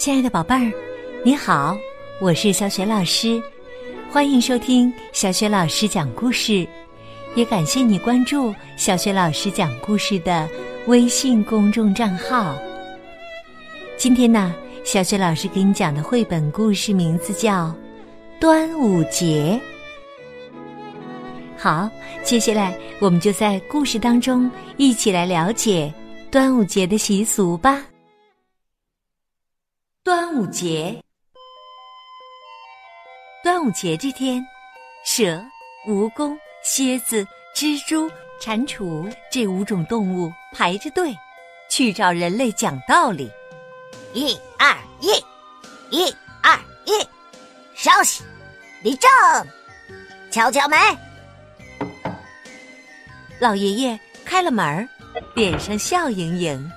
亲爱的宝贝儿，你好，我是小雪老师，欢迎收听小雪老师讲故事，也感谢你关注小雪老师讲故事的微信公众账号。今天呢，小雪老师给你讲的绘本故事名字叫《端午节》。好，接下来我们就在故事当中一起来了解端午节的习俗吧。端午节，端午节这天，蛇、蜈蚣、蝎子、蜘蛛、蟾蜍这五种动物排着队，去找人类讲道理。一二一，一二一，稍息，立正，敲敲门。老爷爷开了门，脸上笑盈盈。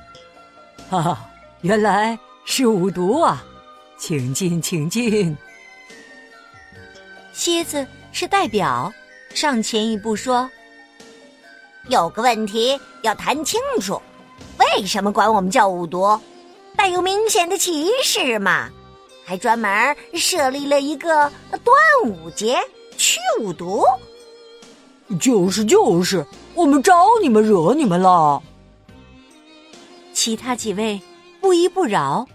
哈哈，原来。是五毒啊，请进，请进。蝎子是代表，上前一步说：“有个问题要谈清楚，为什么管我们叫五毒？带有明显的歧视嘛？还专门设立了一个端午节去五毒？就是就是，我们招你们惹你们了。”其他几位不依不饶。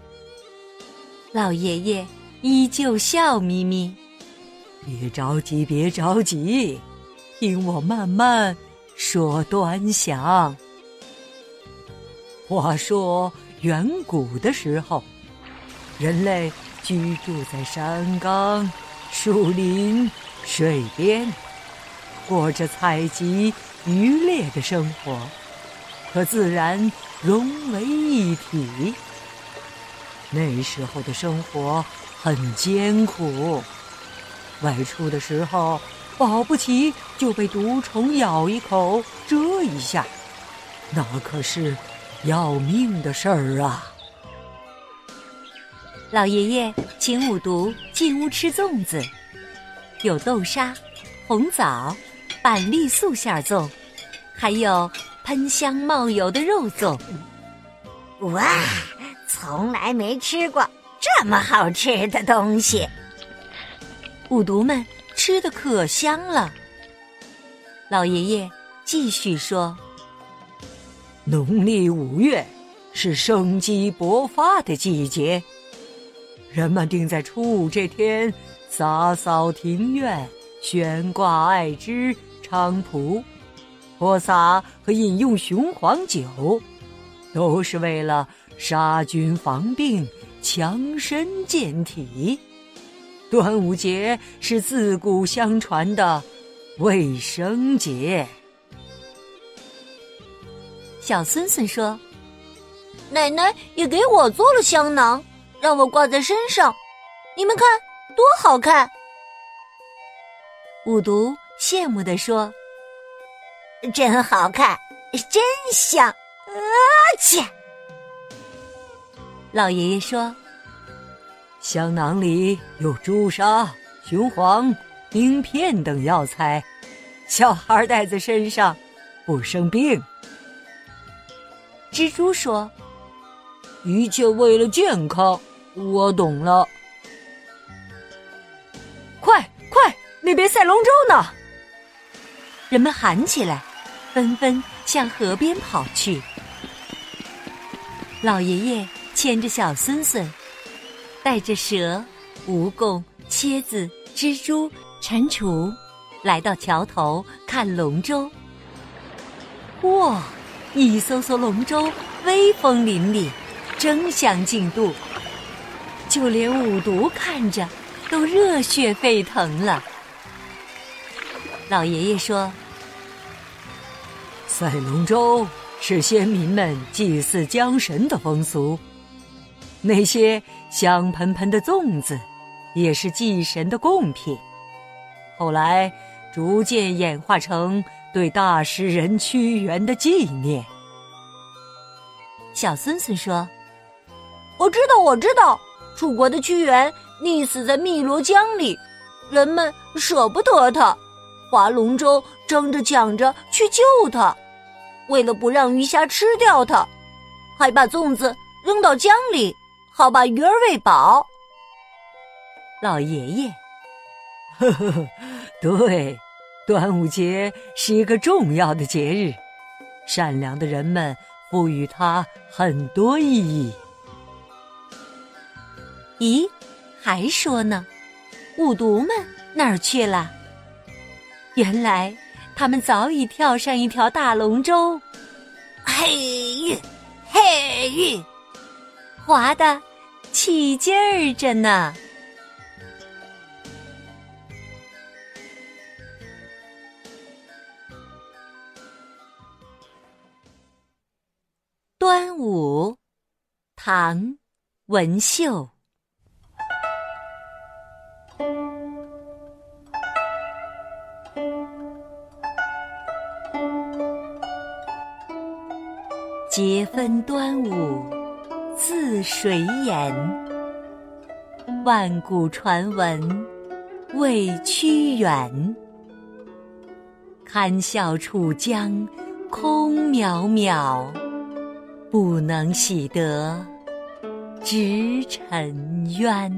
老爷爷依旧笑眯眯，别着急，别着急，听我慢慢说端详。话说远古的时候，人类居住在山岗、树林、水边，过着采集、渔猎的生活，和自然融为一体。那时候的生活很艰苦，外出的时候保不齐就被毒虫咬一口、蛰一下，那可是要命的事儿啊！老爷爷请五毒进屋吃粽子，有豆沙、红枣、板栗素馅粽，还有喷香冒油的肉粽。哇！从来没吃过这么好吃的东西，五毒们吃的可香了。老爷爷继续说：“农历五月是生机勃发的季节，人们定在初五这天洒扫庭院、悬挂艾枝、菖蒲、泼洒和饮用雄黄酒，都是为了。”杀菌防病，强身健体。端午节是自古相传的卫生节。小孙孙说：“奶奶也给我做了香囊，让我挂在身上。你们看，多好看！”五毒羡慕地说：“真好看，真香！”啊切！老爷爷说：“香囊里有朱砂、雄黄、冰片等药材，小孩带在身上不生病。”蜘蛛说：“一切为了健康，我懂了。”快快，那边赛龙舟呢！人们喊起来，纷纷向河边跑去。老爷爷。牵着小孙孙，带着蛇、蜈蚣、蝎子、蜘蛛、蟾蜍，来到桥头看龙舟。哇，一艘艘龙舟威风凛凛，争相竞渡，就连五毒看着都热血沸腾了。老爷爷说：“赛龙舟是先民们祭祀江神的风俗。”那些香喷喷的粽子，也是祭神的贡品。后来逐渐演化成对大诗人屈原的纪念。小孙孙说：“我知道，我知道，楚国的屈原溺死在汨罗江里，人们舍不得他，划龙舟争着抢着去救他。为了不让鱼虾吃掉他，还把粽子扔到江里。”好把鱼儿喂饱。老爷爷，呵 呵呵，对，端午节是一个重要的节日，善良的人们赋予它很多意义。咦，还说呢？五毒们哪儿去了？原来他们早已跳上一条大龙舟，嘿吁，嘿吁，划得起劲儿着呢。端午，唐·文秀。节分端午自谁言？万古传闻为屈原。堪笑楚江空渺渺，不能洗得直臣冤。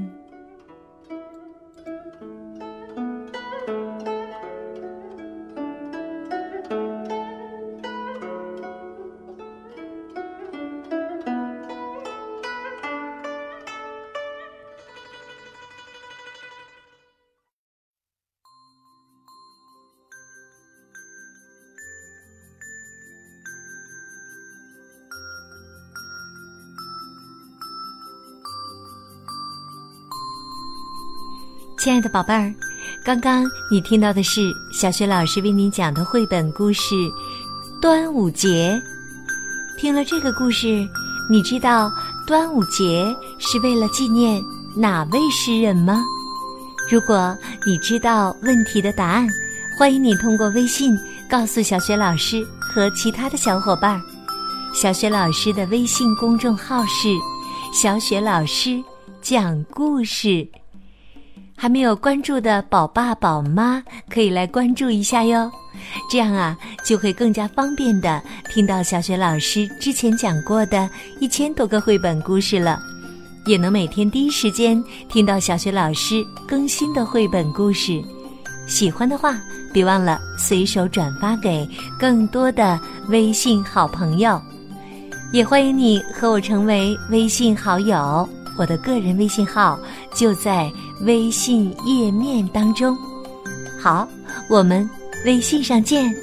亲爱的宝贝儿，刚刚你听到的是小雪老师为你讲的绘本故事《端午节》。听了这个故事，你知道端午节是为了纪念哪位诗人吗？如果你知道问题的答案，欢迎你通过微信告诉小雪老师和其他的小伙伴。小雪老师的微信公众号是“小雪老师讲故事”。还没有关注的宝爸宝妈可以来关注一下哟，这样啊就会更加方便的听到小雪老师之前讲过的一千多个绘本故事了，也能每天第一时间听到小雪老师更新的绘本故事。喜欢的话，别忘了随手转发给更多的微信好朋友，也欢迎你和我成为微信好友。我的个人微信号就在微信页面当中。好，我们微信上见。